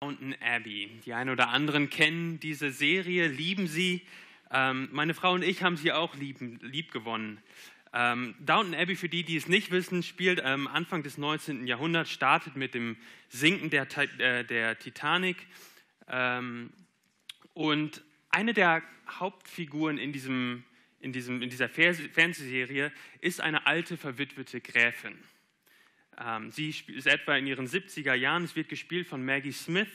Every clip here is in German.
Downton Abbey. Die einen oder anderen kennen diese Serie, lieben sie. Ähm, meine Frau und ich haben sie auch lieben, lieb gewonnen. Ähm, Downton Abbey, für die, die es nicht wissen, spielt ähm, Anfang des 19. Jahrhunderts, startet mit dem Sinken der, äh, der Titanic. Ähm, und eine der Hauptfiguren in, diesem, in, diesem, in dieser Fernsehserie ist eine alte, verwitwete Gräfin. Ähm, sie ist etwa in ihren 70er Jahren. Es wird gespielt von Maggie Smith.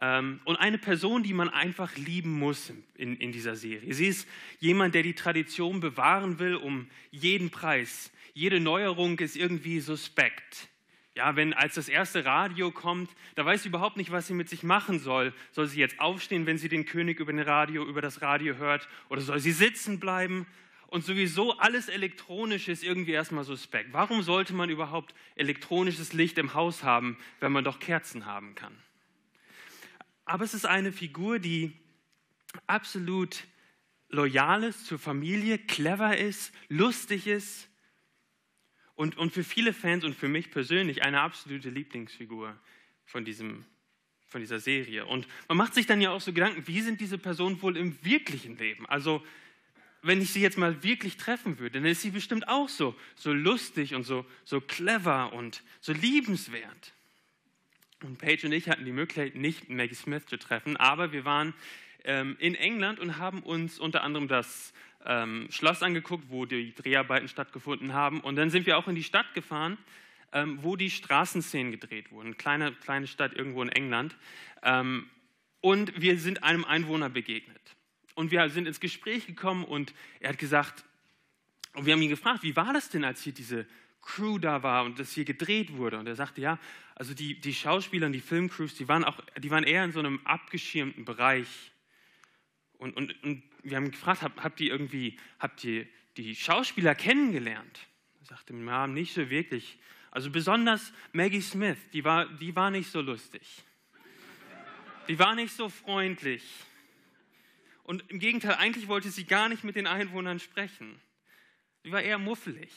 Ähm, und eine Person, die man einfach lieben muss in, in dieser Serie. Sie ist jemand, der die Tradition bewahren will um jeden Preis. Jede Neuerung ist irgendwie suspekt. Ja, wenn als das erste Radio kommt, da weiß sie überhaupt nicht, was sie mit sich machen soll. Soll sie jetzt aufstehen, wenn sie den König über, den Radio, über das Radio hört? Oder soll sie sitzen bleiben? Und sowieso alles elektronisch ist irgendwie erstmal suspekt. Warum sollte man überhaupt elektronisches Licht im Haus haben, wenn man doch Kerzen haben kann? Aber es ist eine Figur, die absolut loyal ist zur Familie, clever ist, lustig ist und, und für viele Fans und für mich persönlich eine absolute Lieblingsfigur von, diesem, von dieser Serie. Und man macht sich dann ja auch so Gedanken, wie sind diese Personen wohl im wirklichen Leben? Also wenn ich sie jetzt mal wirklich treffen würde, dann ist sie bestimmt auch so, so lustig und so, so clever und so liebenswert. Und Paige und ich hatten die Möglichkeit, nicht Maggie Smith zu treffen, aber wir waren ähm, in England und haben uns unter anderem das ähm, Schloss angeguckt, wo die Dreharbeiten stattgefunden haben. Und dann sind wir auch in die Stadt gefahren, ähm, wo die Straßenszenen gedreht wurden. Eine kleine, kleine Stadt irgendwo in England. Ähm, und wir sind einem Einwohner begegnet. Und wir sind ins Gespräch gekommen und er hat gesagt, und wir haben ihn gefragt, wie war das denn, als hier diese Crew da war und das hier gedreht wurde? Und er sagte, ja, also die, die Schauspieler und die Filmcrews, die waren, auch, die waren eher in so einem abgeschirmten Bereich. Und, und, und wir haben gefragt, habt, habt ihr irgendwie, habt ihr die Schauspieler kennengelernt? Er sagte, ja, nicht so wirklich. Also besonders Maggie Smith, die war, die war nicht so lustig. Die war nicht so freundlich. Und im Gegenteil, eigentlich wollte sie gar nicht mit den Einwohnern sprechen. Sie war eher muffelig.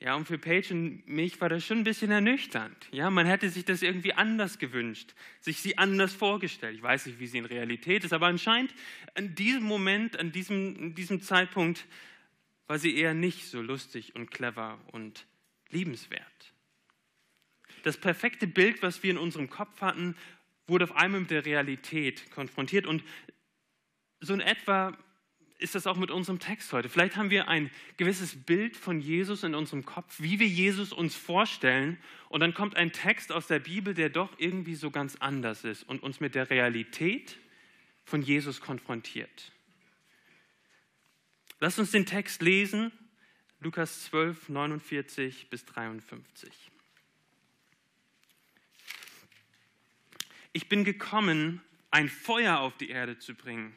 Ja, und für Paige und mich war das schon ein bisschen ernüchternd. Ja, man hätte sich das irgendwie anders gewünscht, sich sie anders vorgestellt. Ich weiß nicht, wie sie in Realität ist, aber anscheinend an diesem Moment, an diesem, an diesem Zeitpunkt war sie eher nicht so lustig und clever und liebenswert. Das perfekte Bild, was wir in unserem Kopf hatten, wurde auf einmal mit der Realität konfrontiert und so in etwa ist das auch mit unserem Text heute. Vielleicht haben wir ein gewisses Bild von Jesus in unserem Kopf, wie wir Jesus uns vorstellen. Und dann kommt ein Text aus der Bibel, der doch irgendwie so ganz anders ist und uns mit der Realität von Jesus konfrontiert. Lass uns den Text lesen, Lukas 12, 49 bis 53. Ich bin gekommen, ein Feuer auf die Erde zu bringen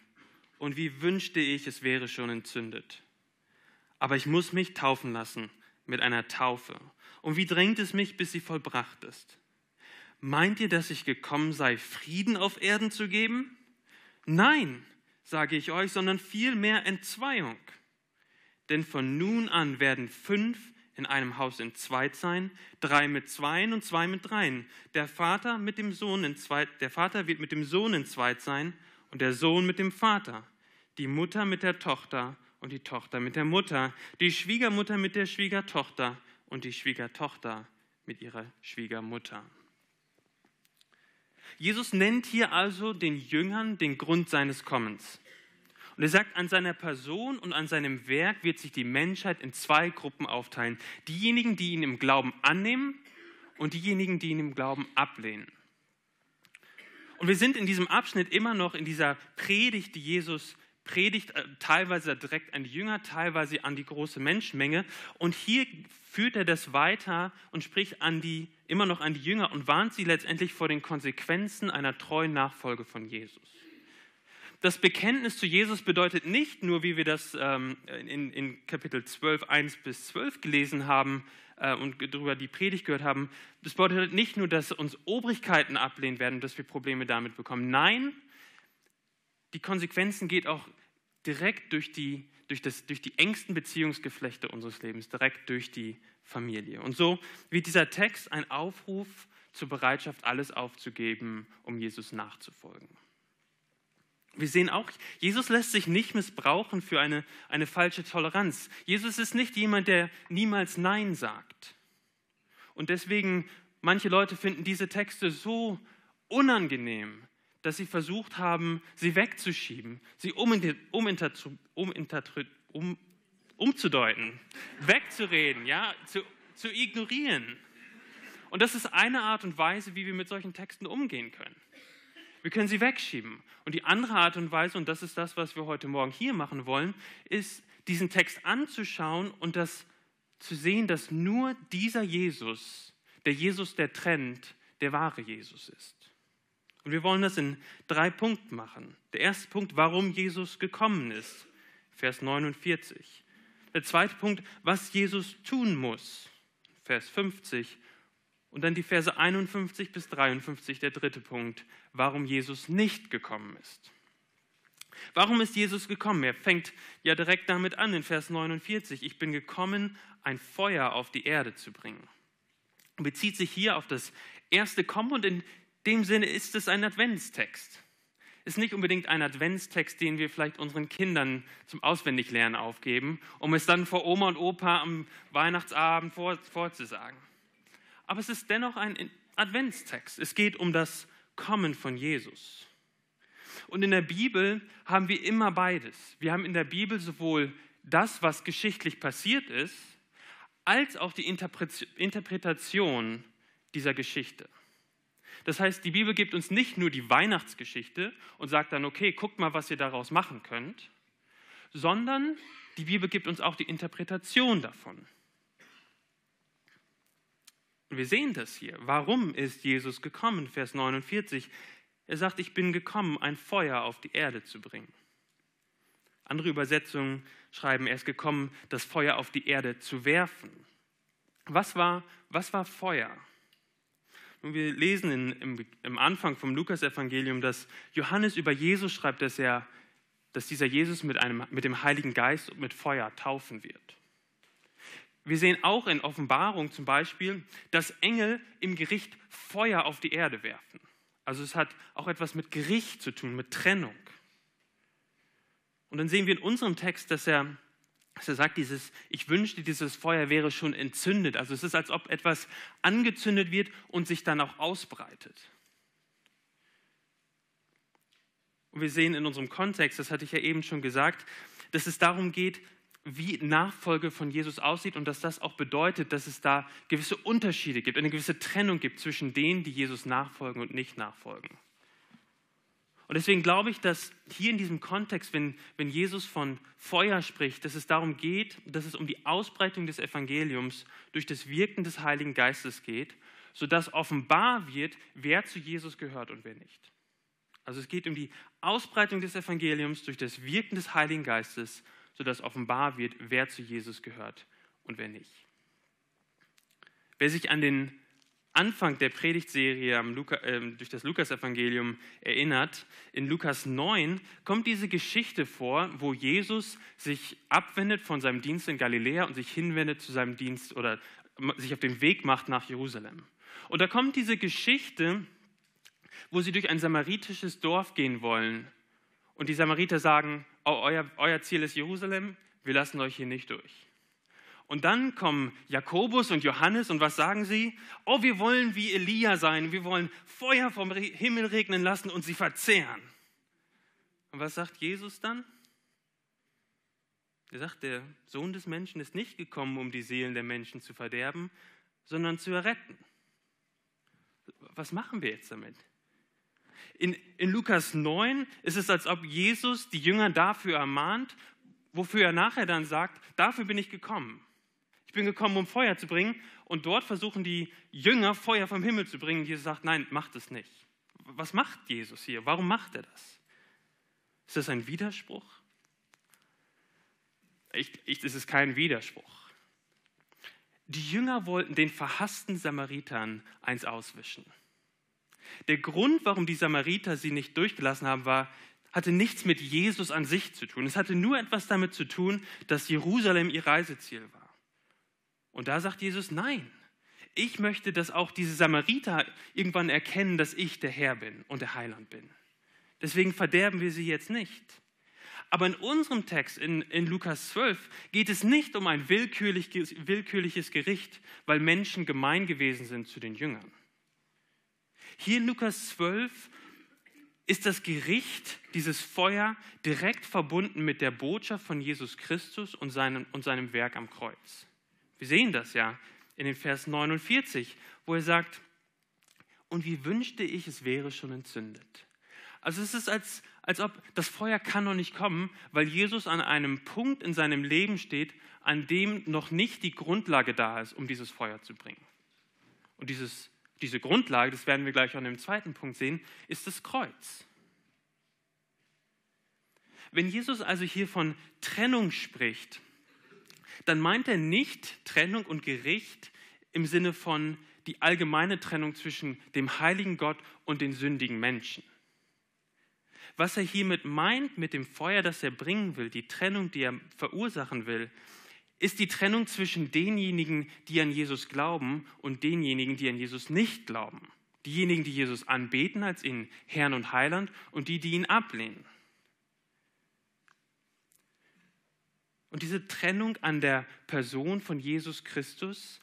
und wie wünschte ich, es wäre schon entzündet. Aber ich muss mich taufen lassen mit einer Taufe. Und wie drängt es mich, bis sie vollbracht ist? Meint ihr, dass ich gekommen sei, Frieden auf Erden zu geben? Nein, sage ich euch, sondern vielmehr Entzweiung. Denn von nun an werden fünf in einem Haus in zwei sein, drei mit zweien und zwei mit dreien. Der Vater mit dem Sohn in zwei, der Vater wird mit dem Sohn in zwei sein und der Sohn mit dem Vater die Mutter mit der Tochter und die Tochter mit der Mutter, die Schwiegermutter mit der Schwiegertochter und die Schwiegertochter mit ihrer Schwiegermutter. Jesus nennt hier also den Jüngern den Grund seines Kommens. Und er sagt, an seiner Person und an seinem Werk wird sich die Menschheit in zwei Gruppen aufteilen. Diejenigen, die ihn im Glauben annehmen und diejenigen, die ihn im Glauben ablehnen. Und wir sind in diesem Abschnitt immer noch in dieser Predigt, die Jesus predigt äh, teilweise direkt an die Jünger, teilweise an die große Menschenmenge. Und hier führt er das weiter und spricht an die, immer noch an die Jünger und warnt sie letztendlich vor den Konsequenzen einer treuen Nachfolge von Jesus. Das Bekenntnis zu Jesus bedeutet nicht nur, wie wir das ähm, in, in, Kapitel 12, 1 bis 12 gelesen haben äh, und darüber die Predigt gehört haben, das bedeutet nicht nur, dass uns Obrigkeiten ablehnen werden und dass wir Probleme damit bekommen. Nein, die Konsequenzen geht auch direkt durch die, durch, das, durch die engsten Beziehungsgeflechte unseres Lebens, direkt durch die Familie. Und so wird dieser Text ein Aufruf zur Bereitschaft, alles aufzugeben, um Jesus nachzufolgen. Wir sehen auch, Jesus lässt sich nicht missbrauchen für eine, eine falsche Toleranz. Jesus ist nicht jemand, der niemals Nein sagt. Und deswegen, manche Leute finden diese Texte so unangenehm, dass sie versucht haben, sie wegzuschieben, sie um, umzudeuten, wegzureden, ja, zu, zu ignorieren. Und das ist eine Art und Weise, wie wir mit solchen Texten umgehen können. Wir können sie wegschieben. Und die andere Art und Weise, und das ist das, was wir heute Morgen hier machen wollen, ist, diesen Text anzuschauen und das zu sehen, dass nur dieser Jesus, der Jesus, der trennt, der wahre Jesus ist. Und wir wollen das in drei Punkten machen. Der erste Punkt, warum Jesus gekommen ist, Vers 49. Der zweite Punkt, was Jesus tun muss, Vers 50. Und dann die Verse 51 bis 53, der dritte Punkt, warum Jesus nicht gekommen ist. Warum ist Jesus gekommen? Er fängt ja direkt damit an in Vers 49. Ich bin gekommen, ein Feuer auf die Erde zu bringen. Und bezieht sich hier auf das erste Kommen und in dem Sinne ist es ein Adventstext. Ist nicht unbedingt ein Adventstext, den wir vielleicht unseren Kindern zum Auswendiglernen aufgeben, um es dann vor Oma und Opa am Weihnachtsabend vor, vorzusagen aber es ist dennoch ein Adventstext. Es geht um das Kommen von Jesus. Und in der Bibel haben wir immer beides. Wir haben in der Bibel sowohl das, was geschichtlich passiert ist, als auch die Interpretation dieser Geschichte. Das heißt, die Bibel gibt uns nicht nur die Weihnachtsgeschichte und sagt dann, okay, guckt mal, was ihr daraus machen könnt, sondern die Bibel gibt uns auch die Interpretation davon. Wir sehen das hier. Warum ist Jesus gekommen? Vers 49. Er sagt, ich bin gekommen, ein Feuer auf die Erde zu bringen. Andere Übersetzungen schreiben, er ist gekommen, das Feuer auf die Erde zu werfen. Was war, was war Feuer? Und wir lesen in, im, im Anfang vom Lukasevangelium, dass Johannes über Jesus schreibt, dass, er, dass dieser Jesus mit, einem, mit dem Heiligen Geist und mit Feuer taufen wird. Wir sehen auch in Offenbarung zum Beispiel, dass Engel im Gericht Feuer auf die Erde werfen. Also es hat auch etwas mit Gericht zu tun, mit Trennung. Und dann sehen wir in unserem Text, dass er, dass er sagt, dieses, ich wünschte, dieses Feuer wäre schon entzündet. Also es ist, als ob etwas angezündet wird und sich dann auch ausbreitet. Und wir sehen in unserem Kontext, das hatte ich ja eben schon gesagt, dass es darum geht, wie Nachfolge von Jesus aussieht und dass das auch bedeutet, dass es da gewisse Unterschiede gibt, eine gewisse Trennung gibt zwischen denen, die Jesus nachfolgen und nicht nachfolgen. Und deswegen glaube ich, dass hier in diesem Kontext, wenn, wenn Jesus von Feuer spricht, dass es darum geht, dass es um die Ausbreitung des Evangeliums durch das Wirken des Heiligen Geistes geht, sodass offenbar wird, wer zu Jesus gehört und wer nicht. Also es geht um die Ausbreitung des Evangeliums durch das Wirken des Heiligen Geistes sodass offenbar wird, wer zu Jesus gehört und wer nicht. Wer sich an den Anfang der Predigtserie äh, durch das Lukasevangelium erinnert, in Lukas 9 kommt diese Geschichte vor, wo Jesus sich abwendet von seinem Dienst in Galiläa und sich hinwendet zu seinem Dienst oder sich auf den Weg macht nach Jerusalem. Und da kommt diese Geschichte, wo sie durch ein samaritisches Dorf gehen wollen und die Samariter sagen, oh, euer, euer Ziel ist Jerusalem, wir lassen euch hier nicht durch. Und dann kommen Jakobus und Johannes und was sagen sie? Oh, wir wollen wie Elia sein, wir wollen Feuer vom Himmel regnen lassen und sie verzehren. Und was sagt Jesus dann? Er sagt, der Sohn des Menschen ist nicht gekommen, um die Seelen der Menschen zu verderben, sondern zu erretten. Was machen wir jetzt damit? In, in Lukas 9 ist es, als ob Jesus die Jünger dafür ermahnt, wofür er nachher dann sagt, dafür bin ich gekommen. Ich bin gekommen, um Feuer zu bringen. Und dort versuchen die Jünger Feuer vom Himmel zu bringen. Jesus sagt, nein, macht es nicht. Was macht Jesus hier? Warum macht er das? Ist das ein Widerspruch? Ich, ich, das ist kein Widerspruch. Die Jünger wollten den verhassten Samaritern eins auswischen. Der Grund, warum die Samariter sie nicht durchgelassen haben, war, hatte nichts mit Jesus an sich zu tun. Es hatte nur etwas damit zu tun, dass Jerusalem ihr Reiseziel war. Und da sagt Jesus, nein, Ich möchte, dass auch diese Samariter irgendwann erkennen, dass ich der Herr bin und der Heiland bin. Deswegen verderben wir sie jetzt nicht. Aber in unserem Text in, in Lukas 12 geht es nicht um ein willkürliches, willkürliches Gericht, weil Menschen gemein gewesen sind zu den Jüngern. Hier in Lukas 12 ist das Gericht, dieses Feuer, direkt verbunden mit der Botschaft von Jesus Christus und seinem, und seinem Werk am Kreuz. Wir sehen das ja in den Vers 49, wo er sagt, und wie wünschte ich, es wäre schon entzündet. Also es ist als, als ob das Feuer kann noch nicht kommen, weil Jesus an einem Punkt in seinem Leben steht, an dem noch nicht die Grundlage da ist, um dieses Feuer zu bringen. Und dieses, diese Grundlage, das werden wir gleich in dem zweiten Punkt sehen, ist das Kreuz. Wenn Jesus also hier von Trennung spricht, dann meint er nicht Trennung und Gericht im Sinne von die allgemeine Trennung zwischen dem heiligen Gott und den sündigen Menschen. Was er hiermit meint, mit dem Feuer, das er bringen will, die Trennung, die er verursachen will, ist die Trennung zwischen denjenigen, die an Jesus glauben und denjenigen, die an Jesus nicht glauben. Diejenigen, die Jesus anbeten als ihn Herrn und Heiland und die, die ihn ablehnen. Und diese Trennung an der Person von Jesus Christus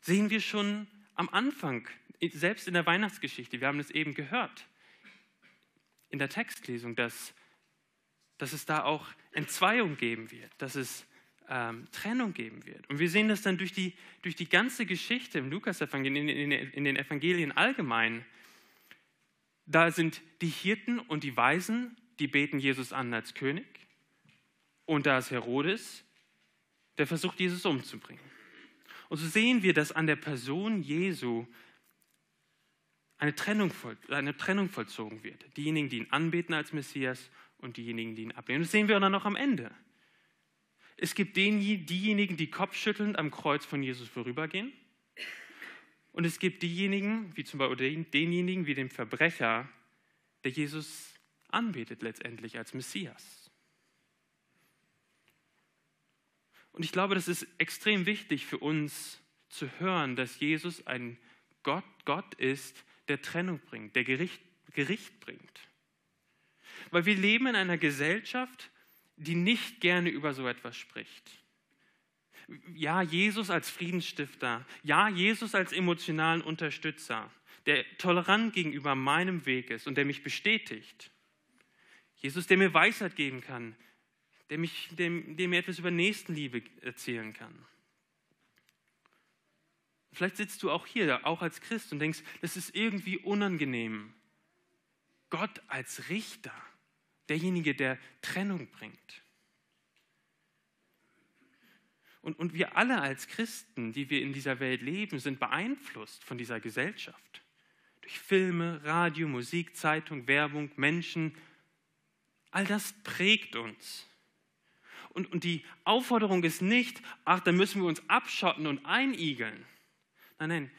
sehen wir schon am Anfang, selbst in der Weihnachtsgeschichte. Wir haben es eben gehört in der Textlesung, dass, dass es da auch Entzweiung geben wird, dass es ähm, Trennung geben wird. Und wir sehen das dann durch die, durch die ganze Geschichte im Lukas-Evangelium, in, in, in den Evangelien allgemein. Da sind die Hirten und die Weisen, die beten Jesus an als König. Und da ist Herodes, der versucht, Jesus umzubringen. Und so sehen wir, dass an der Person Jesu eine Trennung, eine Trennung vollzogen wird. Diejenigen, die ihn anbeten als Messias und diejenigen, die ihn ablehnen. Das sehen wir dann noch am Ende. Es gibt diejenigen, die kopfschüttelnd am Kreuz von Jesus vorübergehen. Und es gibt diejenigen, wie zum Beispiel denjenigen, wie dem Verbrecher, der Jesus anbetet letztendlich als Messias. Und ich glaube, das ist extrem wichtig für uns zu hören, dass Jesus ein Gott, Gott ist, der Trennung bringt, der Gericht, Gericht bringt. Weil wir leben in einer Gesellschaft, die nicht gerne über so etwas spricht. Ja, Jesus als Friedensstifter, ja, Jesus als emotionalen Unterstützer, der tolerant gegenüber meinem Weg ist und der mich bestätigt. Jesus, der mir Weisheit geben kann, der, mich, der, der mir etwas über Nächstenliebe erzählen kann. Vielleicht sitzt du auch hier, auch als Christ und denkst, das ist irgendwie unangenehm. Gott als Richter, derjenige, der Trennung bringt. Und, und wir alle als Christen, die wir in dieser Welt leben, sind beeinflusst von dieser Gesellschaft. Durch Filme, Radio, Musik, Zeitung, Werbung, Menschen. All das prägt uns. Und, und die Aufforderung ist nicht, ach, da müssen wir uns abschotten und einigeln Nein, nein,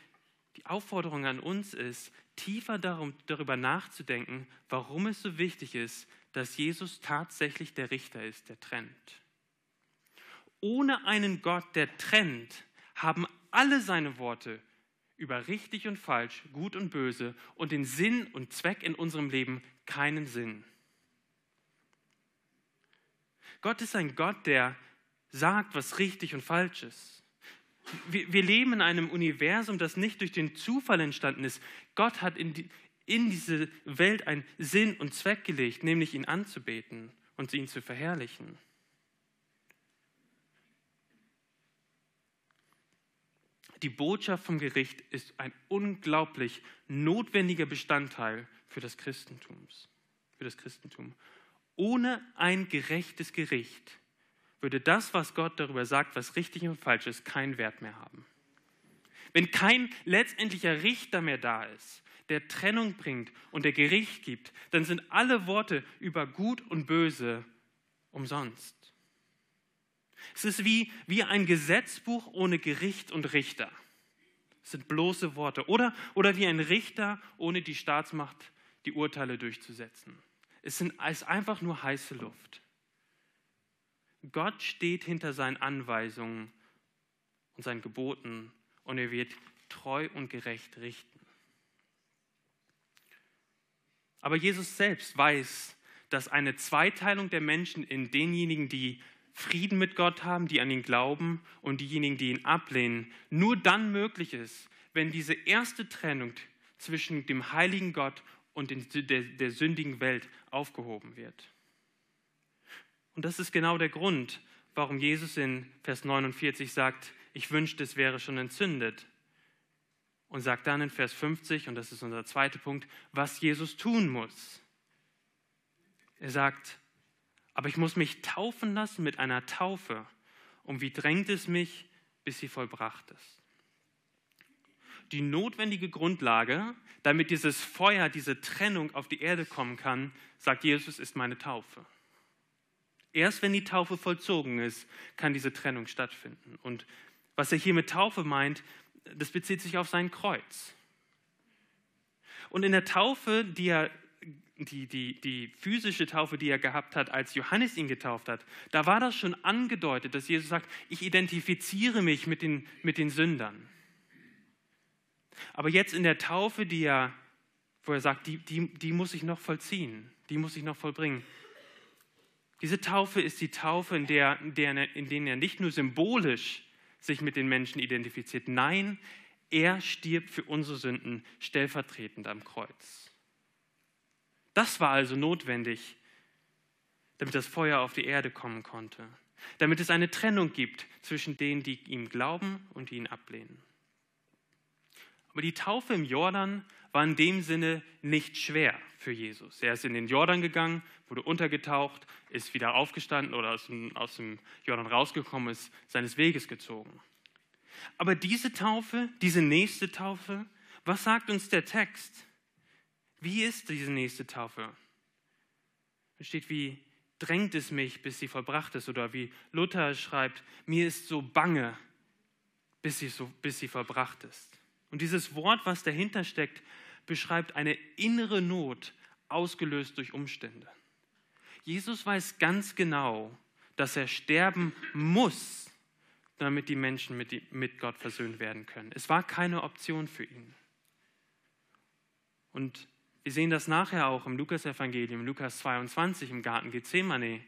die Aufforderung an uns ist, tiefer darum, darüber nachzudenken, warum es so wichtig ist, dass Jesus tatsächlich der Richter ist, der trennt. Ohne einen Gott, der trennt, haben alle seine Worte über richtig und falsch, gut und böse und den Sinn und Zweck in unserem Leben keinen Sinn. Gott ist ein Gott, der sagt, was richtig und falsch ist. Wir, wir leben in einem Universum, das nicht durch den Zufall entstanden ist. Gott hat in, die, in diese Welt einen Sinn und Zweck gelegt, nämlich ihn anzubeten und ihn zu verherrlichen. Die Botschaft vom Gericht ist ein unglaublich notwendiger Bestandteil für das Christentum. Für das Christentum. Ohne ein gerechtes Gericht würde das, was Gott darüber sagt, was richtig und falsch ist, keinen Wert mehr haben. Wenn kein letztendlicher Richter mehr da ist, der Trennung bringt und der Gericht gibt, dann sind alle Worte über Gut und Böse umsonst. Es ist wie, wie ein Gesetzbuch ohne Gericht und Richter. Es sind bloße Worte. Oder, oder wie ein Richter ohne die Staatsmacht, die Urteile durchzusetzen. Es ist einfach nur heiße Luft. Gott steht hinter seinen Anweisungen und seinen Geboten und er wird treu und gerecht richten. Aber Jesus selbst weiß, dass eine Zweiteilung der Menschen in denjenigen, die Frieden mit Gott haben, die an ihn glauben und diejenigen, die ihn ablehnen, nur dann möglich ist, wenn diese erste Trennung zwischen dem heiligen Gott und der, der sündigen Welt aufgehoben wird. Und das ist genau der Grund, warum Jesus in Vers 49 sagt, ich wünschte, es wäre schon entzündet. Und sagt dann in Vers 50, und das ist unser zweiter Punkt, was Jesus tun muss. Er sagt, aber ich muss mich taufen lassen mit einer Taufe. Und wie drängt es mich, bis sie vollbracht ist? Die notwendige Grundlage, damit dieses Feuer, diese Trennung auf die Erde kommen kann, sagt Jesus, ist meine Taufe. Erst wenn die Taufe vollzogen ist, kann diese Trennung stattfinden. Und was er hier mit Taufe meint, das bezieht sich auf sein Kreuz. Und in der Taufe, die er die, die, die physische Taufe, die er gehabt hat, als Johannes ihn getauft hat, da war das schon angedeutet, dass Jesus sagt, ich identifiziere mich mit den, mit den Sündern. Aber jetzt in der Taufe, die er, wo er sagt, die, die, die muss ich noch vollziehen, die muss ich noch vollbringen. Diese Taufe ist die Taufe, in der, in der, in der er nicht nur symbolisch sich mit den Menschen identifiziert, nein, er stirbt für unsere Sünden stellvertretend am Kreuz. Das war also notwendig, damit das Feuer auf die Erde kommen konnte, damit es eine Trennung gibt zwischen denen, die ihm glauben und die ihn ablehnen. Aber die Taufe im Jordan war in dem Sinne nicht schwer für Jesus. Er ist in den Jordan gegangen, wurde untergetaucht, ist wieder aufgestanden oder aus dem, Jordan rausgekommen, ist seines Weges gezogen. Aber diese Taufe, diese nächste Taufe, was sagt uns der Text? Wie ist diese nächste Taufe? Es steht, wie drängt es mich, bis sie vollbracht ist? Oder wie Luther schreibt, mir ist so bange, bis sie, so, bis sie vollbracht ist. Und dieses Wort, was dahinter steckt, beschreibt eine innere Not, ausgelöst durch Umstände. Jesus weiß ganz genau, dass er sterben muss, damit die Menschen mit, Gott versöhnt werden können. Es war keine Option für ihn. Und wir sehen das nachher auch im Lukas-Evangelium, Lukas 22 im Garten Gethsemane,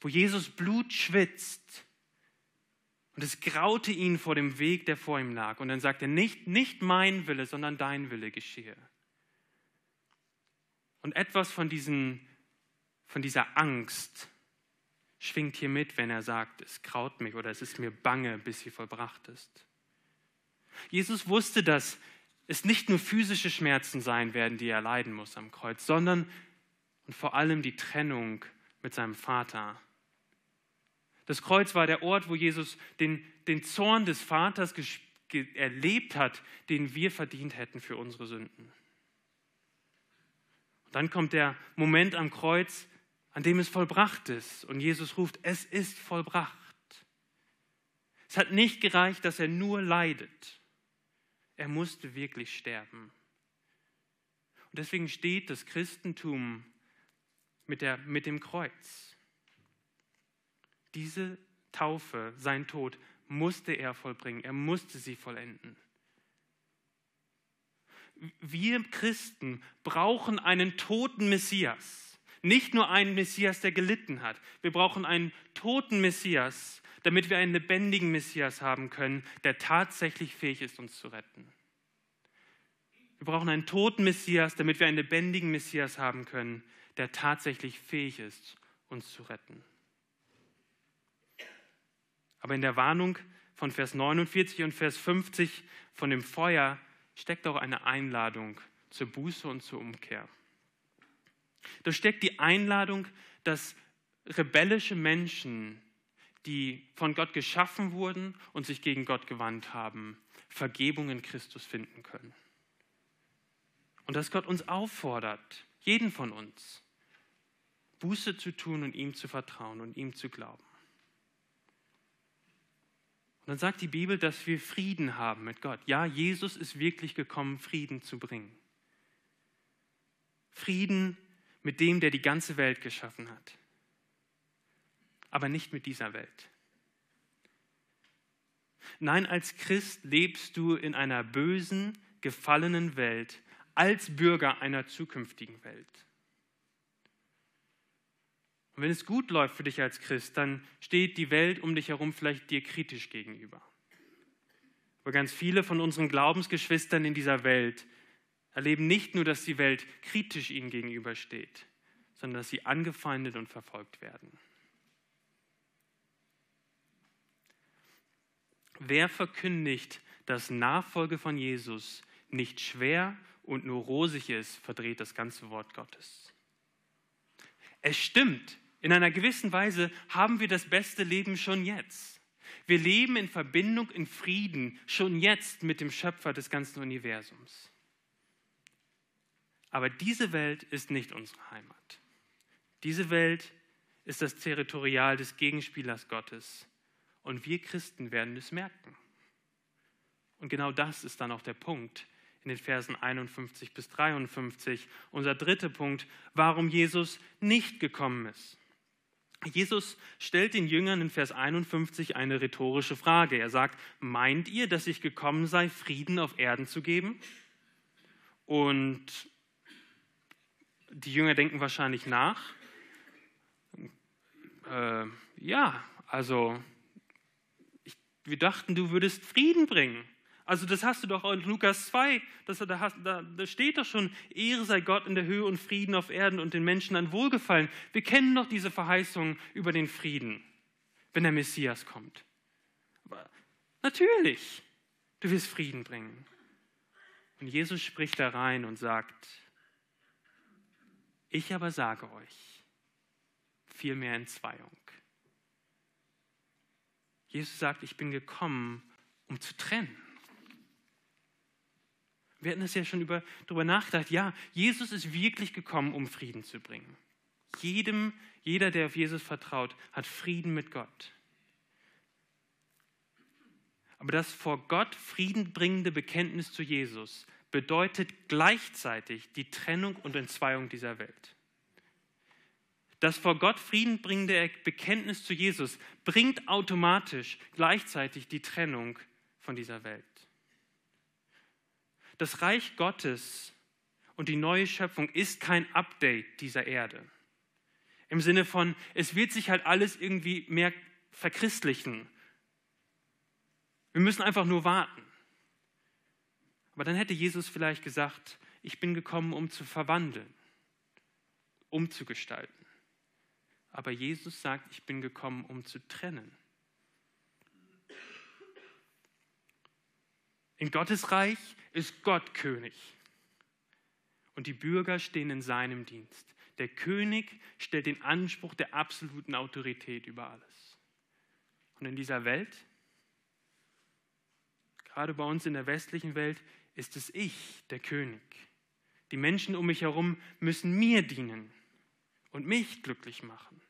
wo Jesus Blut schwitzt und es graute ihn vor dem Weg, der vor ihm lag. Und dann sagt er, nicht, nicht mein Wille, sondern dein Wille geschehe. Und etwas von, diesen, von dieser Angst schwingt hier mit, wenn er sagt, es graut mich oder es ist mir bange, bis sie vollbracht ist. Jesus wusste, dass es nicht nur physische Schmerzen sein werden, die er leiden muss am Kreuz, sondern und vor allem die Trennung mit seinem Vater das Kreuz war der Ort, wo Jesus den, den Zorn des Vaters erlebt hat, den wir verdient hätten für unsere Sünden. Und dann kommt der Moment am Kreuz, an dem es vollbracht ist. Und Jesus ruft, es ist vollbracht. Es hat nicht gereicht, dass er nur leidet. Er musste wirklich sterben. Und deswegen steht das Christentum mit, der, mit dem Kreuz. Diese Taufe, sein Tod, musste er vollbringen. Er musste sie vollenden. Wir Christen brauchen einen toten Messias. Nicht nur einen Messias, der gelitten hat. Wir brauchen einen toten Messias, damit wir einen lebendigen Messias haben können, der tatsächlich fähig ist, uns zu retten. Wir brauchen einen toten Messias, damit wir einen lebendigen Messias haben können, der tatsächlich fähig ist, uns zu retten. Aber in der Warnung von Vers 49 und Vers 50 von dem Feuer steckt auch eine Einladung zur Buße und zur Umkehr. Da steckt die Einladung, dass rebellische Menschen, die von Gott geschaffen wurden und sich gegen Gott gewandt haben, Vergebung in Christus finden können. Und dass Gott uns auffordert, jeden von uns, Buße zu tun und ihm zu vertrauen und ihm zu glauben. Und dann sagt die Bibel, dass wir Frieden haben mit Gott. Ja, Jesus ist wirklich gekommen, Frieden zu bringen. Frieden mit dem, der die ganze Welt geschaffen hat. Aber nicht mit dieser Welt. Nein, als Christ lebst du in einer bösen, gefallenen Welt als Bürger einer zukünftigen Welt. Und wenn es gut läuft für dich als Christ, dann steht die Welt um dich herum vielleicht dir kritisch gegenüber. Aber ganz viele von unseren Glaubensgeschwistern in dieser Welt erleben nicht nur, dass die Welt kritisch ihnen gegenübersteht, sondern dass sie angefeindet und verfolgt werden. Wer verkündigt, dass Nachfolge von Jesus nicht schwer und nur rosig ist, verdreht das ganze Wort Gottes. Es stimmt, in einer gewissen Weise haben wir das beste Leben schon jetzt. Wir leben in Verbindung, in Frieden, schon jetzt mit dem Schöpfer des ganzen Universums. Aber diese Welt ist nicht unsere Heimat. Diese Welt ist das Territorial des Gegenspielers Gottes. Und wir Christen werden es merken. Und genau das ist dann auch der Punkt in den Versen 51 bis 53. Unser dritter Punkt, warum Jesus nicht gekommen ist. Jesus stellt den Jüngern in Vers 51 eine rhetorische Frage. Er sagt, meint ihr, dass ich gekommen sei, Frieden auf Erden zu geben? Und die Jünger denken wahrscheinlich nach. Äh, ja, also ich, wir dachten, du würdest Frieden bringen. Also das hast du doch in Lukas 2, das, da, hast, da, da steht doch schon, Ehre sei Gott in der Höhe und Frieden auf Erden und den Menschen ein Wohlgefallen. Wir kennen doch diese Verheißung über den Frieden, wenn der Messias kommt. Aber natürlich, du wirst Frieden bringen. Und Jesus spricht da rein und sagt, ich aber sage euch, vielmehr Entzweiung. Jesus sagt, ich bin gekommen, um zu trennen. Wir hatten das ja schon über, darüber nachgedacht. Ja, Jesus ist wirklich gekommen, um Frieden zu bringen. Jedem, jeder, der auf Jesus vertraut, hat Frieden mit Gott. Aber das vor Gott friedenbringende Bekenntnis zu Jesus bedeutet gleichzeitig die Trennung und Entzweiung dieser Welt. Das vor Gott friedenbringende Bekenntnis zu Jesus bringt automatisch gleichzeitig die Trennung von dieser Welt. Das Reich Gottes und die neue Schöpfung ist kein Update dieser Erde. Im Sinne von, es wird sich halt alles irgendwie mehr verchristlichen. Wir müssen einfach nur warten. Aber dann hätte Jesus vielleicht gesagt, ich bin gekommen, um zu verwandeln, umzugestalten. Aber Jesus sagt, ich bin gekommen, um zu trennen. In Gottes Reich ist Gott König. Und die Bürger stehen in seinem Dienst. Der König stellt den Anspruch der absoluten Autorität über alles. Und in dieser Welt, gerade bei uns in der westlichen Welt, ist es ich, der König. Die Menschen um mich herum müssen mir dienen und mich glücklich machen.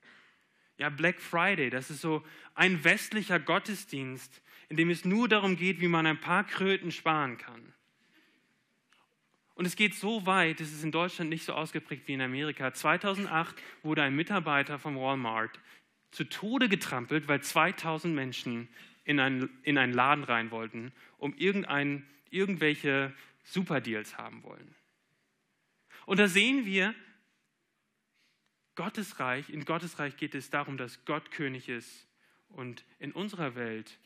Ja, Black Friday, das ist so ein westlicher Gottesdienst, in dem es nur darum geht, wie man ein paar Kröten sparen kann. Und es geht so weit, es ist in Deutschland nicht so ausgeprägt wie in Amerika. 2008 wurde ein Mitarbeiter vom Walmart zu Tode getrampelt, weil 2000 Menschen in einen, in einen Laden rein wollten, um irgendein, irgendwelche Superdeals haben wollen. Und da sehen wir, Gottes Reich, in Gottes Reich geht es darum, dass Gott König ist. Und in unserer Welt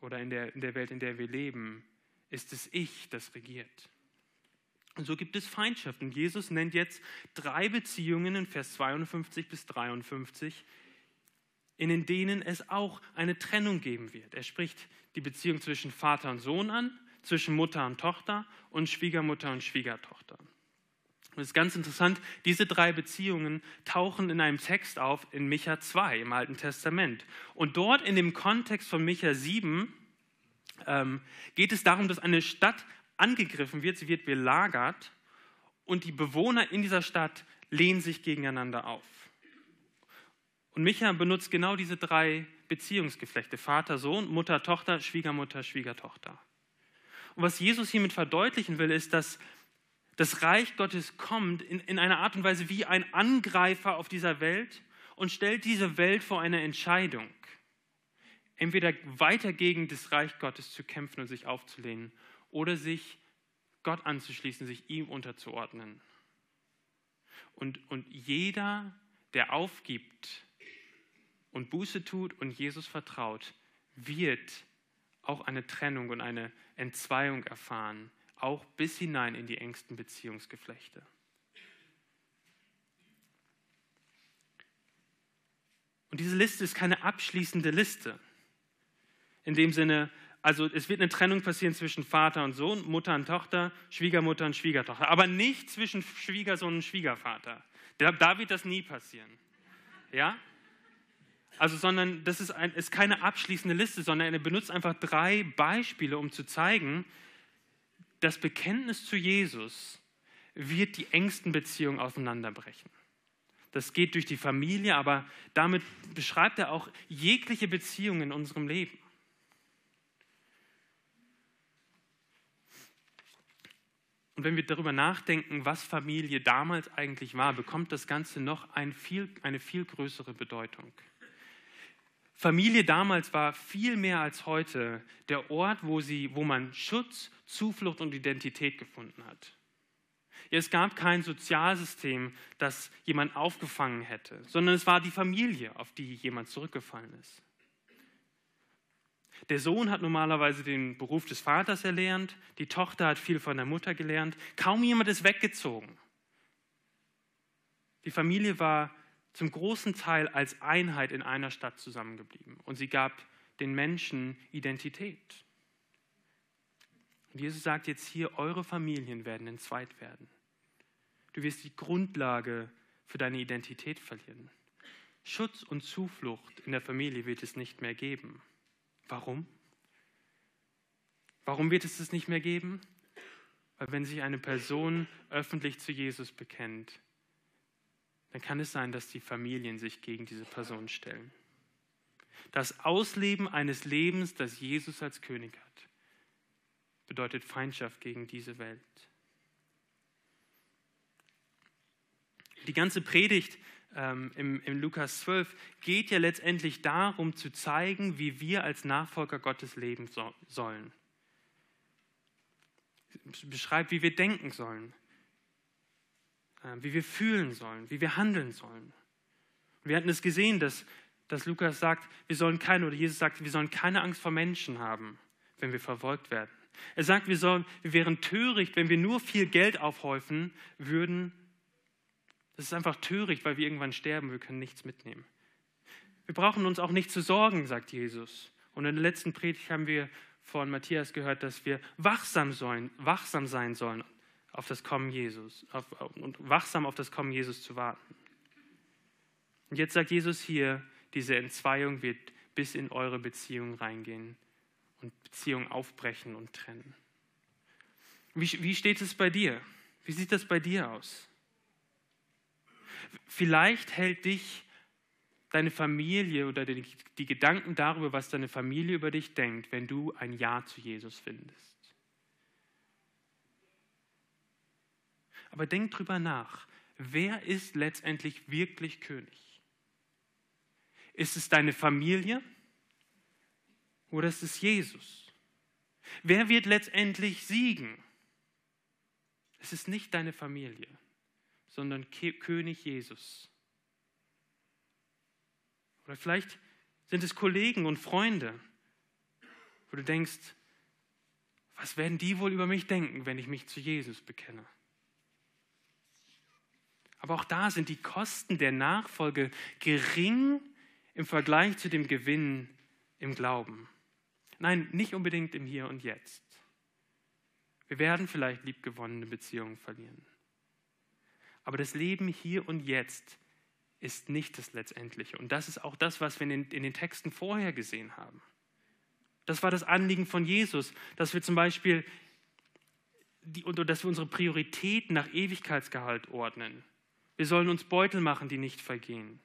oder in der, in der Welt, in der wir leben, ist es Ich, das regiert. Und so gibt es Feindschaften. Jesus nennt jetzt drei Beziehungen in Vers 52 bis 53, in denen es auch eine Trennung geben wird. Er spricht die Beziehung zwischen Vater und Sohn an, zwischen Mutter und Tochter und Schwiegermutter und Schwiegertochter. Und es ist ganz interessant, diese drei Beziehungen tauchen in einem Text auf in Micha 2 im Alten Testament. Und dort in dem Kontext von Micha 7 ähm, geht es darum, dass eine Stadt angegriffen wird, sie wird belagert und die Bewohner in dieser Stadt lehnen sich gegeneinander auf. Und Micha benutzt genau diese drei Beziehungsgeflechte, Vater, Sohn, Mutter, Tochter, Schwiegermutter, Schwiegertochter. Und was Jesus hiermit verdeutlichen will, ist, dass das Reich Gottes kommt in, in einer Art und Weise wie ein Angreifer auf dieser Welt und stellt diese Welt vor eine Entscheidung. entweder weiter gegen das Reich Gottes zu kämpfen und sich aufzulehnen oder sich Gott anzuschließen, sich ihm unterzuordnen. Und, und jeder, der aufgibt und Buße tut und Jesus vertraut, wird auch eine Trennung und eine Entzweiung erfahren, auch bis hinein in die engsten Beziehungsgeflechte. Und diese Liste ist keine abschließende Liste. In dem Sinne, also es wird eine Trennung passieren zwischen Vater und Sohn, Mutter und Tochter, Schwiegermutter und Schwiegertochter, aber nicht zwischen Schwiegersohn und Schwiegervater. Da wird das nie passieren. Ja? Also, sondern das ist, ein, ist keine abschließende Liste, sondern er benutzt einfach drei Beispiele, um zu zeigen, das Bekenntnis zu Jesus wird die engsten Beziehungen auseinanderbrechen. Das geht durch die Familie, aber damit beschreibt er auch jegliche Beziehungen in unserem Leben. Und wenn wir darüber nachdenken, was Familie damals eigentlich war, bekommt das Ganze noch ein viel, eine viel größere Bedeutung. Familie damals war viel mehr als heute der Ort, wo, sie, wo man Schutz, Zuflucht und Identität gefunden hat. Es gab kein Sozialsystem, das jemand aufgefangen hätte, sondern es war die Familie, auf die jemand zurückgefallen ist. Der Sohn hat normalerweise den Beruf des Vaters erlernt, die Tochter hat viel von der Mutter gelernt, kaum jemand ist weggezogen. Die Familie war zum großen Teil als Einheit in einer Stadt zusammengeblieben und sie gab den Menschen Identität. Und Jesus sagt jetzt hier, eure Familien werden entzweit werden. Du wirst die Grundlage für deine Identität verlieren. Schutz und Zuflucht in der Familie wird es nicht mehr geben. Warum? Warum wird es das nicht mehr geben? Weil wenn sich eine Person öffentlich zu Jesus bekennt, dann kann es sein, dass die Familien sich gegen diese Person stellen. Das Ausleben eines Lebens, das Jesus als König hat, bedeutet Feindschaft gegen diese Welt. Die ganze Predigt ähm, im, im Lukas 12 geht ja letztendlich darum zu zeigen, wie wir als Nachfolger Gottes leben so, sollen. Beschreibt, wie wir denken sollen, wie wir fühlen sollen, wie wir handeln sollen. Wir hatten es gesehen, dass, dass Lukas sagt, wir sollen keine, oder Jesus sagt, wir sollen keine Angst vor Menschen haben, wenn wir verfolgt werden. Er sagt, wir, sollen, wir wären töricht, wenn wir nur viel Geld aufhäufen würden das ist einfach töricht, weil wir irgendwann sterben, wir können nichts mitnehmen. Wir brauchen uns auch nicht zu sorgen, sagt Jesus. Und in der letzten Predigt haben wir von Matthias gehört, dass wir wachsam, sollen, wachsam sein sollen auf das Kommen Jesus auf, und wachsam auf das Kommen Jesus zu warten. Und jetzt sagt Jesus hier, diese Entzweiung wird bis in eure Beziehung reingehen und Beziehungen aufbrechen und trennen. Wie, wie steht es bei dir? Wie sieht das bei dir aus? Vielleicht hält dich deine Familie oder die, die, Gedanken darüber, was deine Familie über dich denkt, wenn du ein Ja zu Jesus findest. Aber denk drüber nach. Wer ist letztendlich wirklich König? Ist es deine Familie oder ist es Jesus? Wer wird letztendlich siegen? Es ist nicht deine Familie sondern König Jesus. Oder vielleicht sind es Kollegen und Freunde, wo du denkst, was werden die wohl über mich denken, wenn ich mich zu Jesus bekenne? Aber auch da sind die Kosten der Nachfolge gering im Vergleich zu dem Gewinn im Glauben. Nein, nicht unbedingt im Hier und Jetzt. Wir werden vielleicht liebgewonnene Beziehungen verlieren. Aber das Leben hier und jetzt ist nicht das Letztendliche. Und das ist auch das, was wir in den, in den Texten vorher gesehen haben. Das war das Anliegen von Jesus, dass wir zum Beispiel die, dass wir unsere Prioritäten nach Ewigkeitsgehalt ordnen. Wir sollen uns Beutel machen, die nicht vergehen.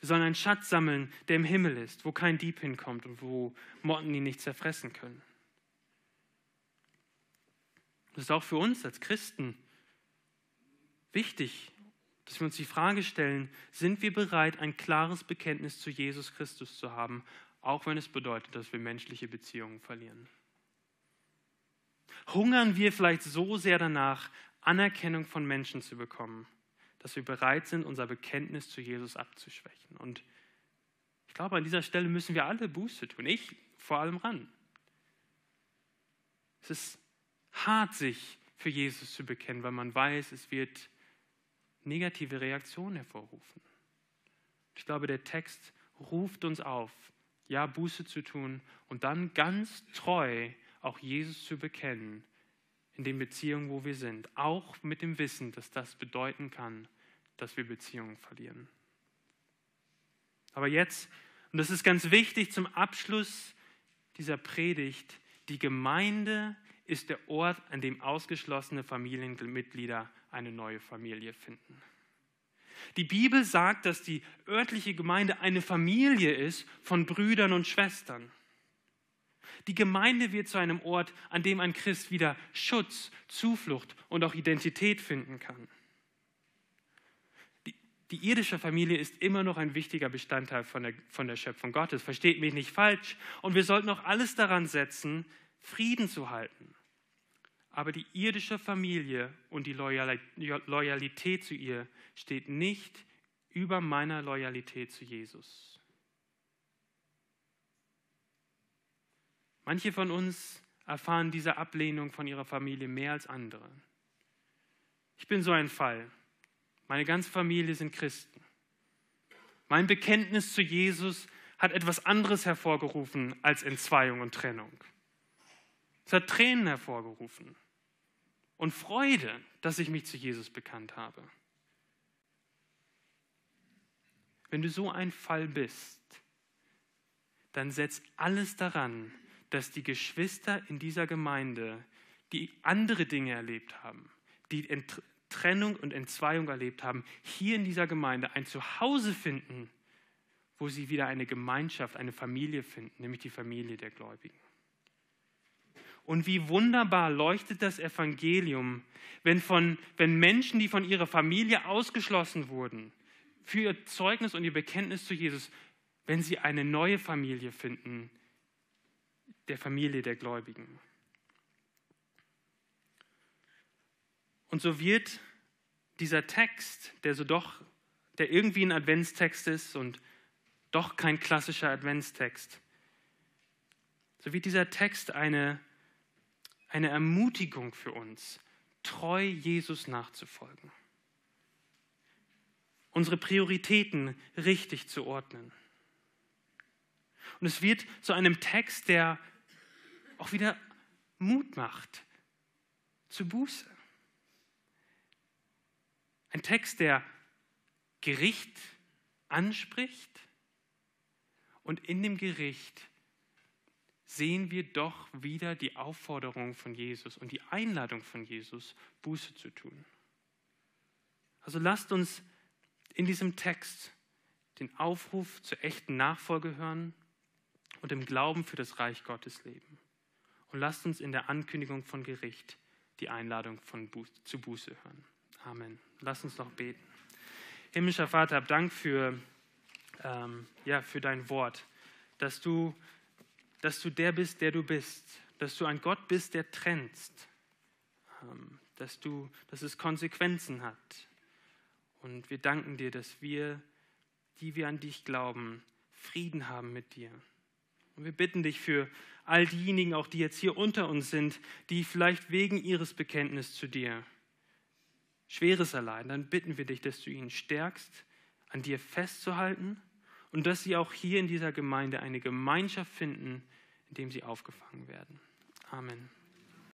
Wir sollen einen Schatz sammeln, der im Himmel ist, wo kein Dieb hinkommt und wo Motten ihn nicht zerfressen können. Das ist auch für uns als Christen wichtig, dass wir uns die Frage stellen, sind wir bereit, ein klares Bekenntnis zu Jesus Christus zu haben, auch wenn es bedeutet, dass wir menschliche Beziehungen verlieren. Hungern wir vielleicht so sehr danach, Anerkennung von Menschen zu bekommen, dass wir bereit sind, unser Bekenntnis zu Jesus abzuschwächen. Und ich glaube, an dieser Stelle müssen wir alle Buße tun. Ich vor allem ran. Es ist hart, sich für Jesus zu bekennen, weil man weiß, es wird negative Reaktionen hervorrufen. Ich glaube, der Text ruft uns auf, ja, Buße zu tun und dann ganz treu auch Jesus zu bekennen in den Beziehungen, wo wir sind. Auch mit dem Wissen, dass das bedeuten kann, dass wir Beziehungen verlieren. Aber jetzt, und das ist ganz wichtig zum Abschluss dieser Predigt, die Gemeinde ist der Ort, an dem ausgeschlossene Familienmitglieder eine neue Familie finden. Die Bibel sagt, dass die örtliche Gemeinde eine Familie ist von Brüdern und Schwestern. Die Gemeinde wird zu einem Ort, an dem ein Christ wieder Schutz, Zuflucht und auch Identität finden kann. Die, irdische Familie ist immer noch ein wichtiger Bestandteil von der, von der Schöpfung Gottes. Versteht mich nicht falsch. Und wir sollten auch alles daran setzen, Frieden zu halten. Aber die irdische Familie und die Loyalität zu ihr steht nicht über meiner Loyalität zu Jesus. Manche von uns erfahren diese Ablehnung von ihrer Familie mehr als andere. Ich bin so ein Fall. Meine ganze Familie sind Christen. Mein Bekenntnis zu Jesus hat etwas anderes hervorgerufen als Entzweiung und Trennung. Es hat Tränen hervorgerufen und Freude, dass ich mich zu Jesus bekannt habe. Wenn du so ein Fall bist, dann setz alles daran, dass die Geschwister in dieser Gemeinde, die andere Dinge erlebt haben, die Trennung und Entzweiung erlebt haben, hier in dieser Gemeinde ein Zuhause finden, wo sie wieder eine Gemeinschaft, eine Familie finden, nämlich die Familie der Gläubigen. Und wie wunderbar leuchtet das Evangelium, wenn, von, wenn Menschen, die von ihrer Familie ausgeschlossen wurden, für ihr Zeugnis und ihr Bekenntnis zu Jesus, wenn sie eine neue Familie finden, der Familie der Gläubigen. Und so wird dieser Text, der so doch, der irgendwie ein Adventstext ist und doch kein klassischer Adventstext, so wird dieser Text eine eine Ermutigung für uns, treu Jesus nachzufolgen. Unsere Prioritäten richtig zu ordnen. Und es wird zu einem Text, der auch wieder Mut macht zu Buße. Ein Text, der Gericht anspricht und in dem Gericht sehen wir doch wieder die Aufforderung von Jesus und die Einladung von Jesus, Buße zu tun. Also lasst uns in diesem Text den Aufruf zur echten Nachfolge hören und im Glauben für das Reich Gottes leben. Und lasst uns in der Ankündigung von Gericht die Einladung von Buß, zu Buße hören. Amen. Lasst uns noch beten. Himmlischer Vater, hab Dank für, ähm, ja, für dein Wort, dass du dass du der bist, der du bist, dass du ein Gott bist, der trennst, ähm, dass, du, dass es Konsequenzen hat. Und wir danken dir, dass wir, die wir an dich glauben, Frieden haben mit dir. Und wir bitten dich für all diejenigen, auch die jetzt hier unter uns sind, die vielleicht wegen ihres Bekenntnisses zu dir Schweres erleiden, dann bitten wir dich, dass du ihnen stärkst, an dir festzuhalten und dass sie auch hier in dieser Gemeinde eine Gemeinschaft finden, in dem sie aufgefangen werden. Amen.